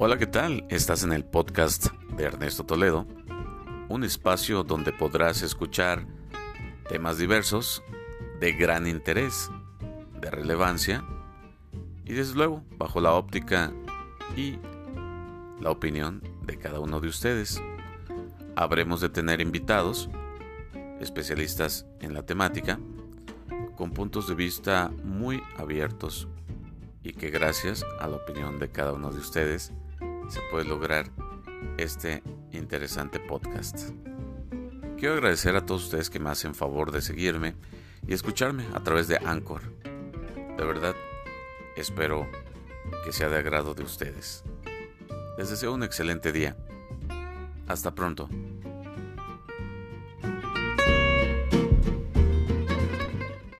Hola, ¿qué tal? Estás en el podcast de Ernesto Toledo, un espacio donde podrás escuchar temas diversos de gran interés, de relevancia y desde luego bajo la óptica y la opinión de cada uno de ustedes. Habremos de tener invitados, especialistas en la temática, con puntos de vista muy abiertos y que gracias a la opinión de cada uno de ustedes se puede lograr este interesante podcast. Quiero agradecer a todos ustedes que me hacen favor de seguirme y escucharme a través de Anchor. De verdad, espero que sea de agrado de ustedes. Les deseo un excelente día. Hasta pronto.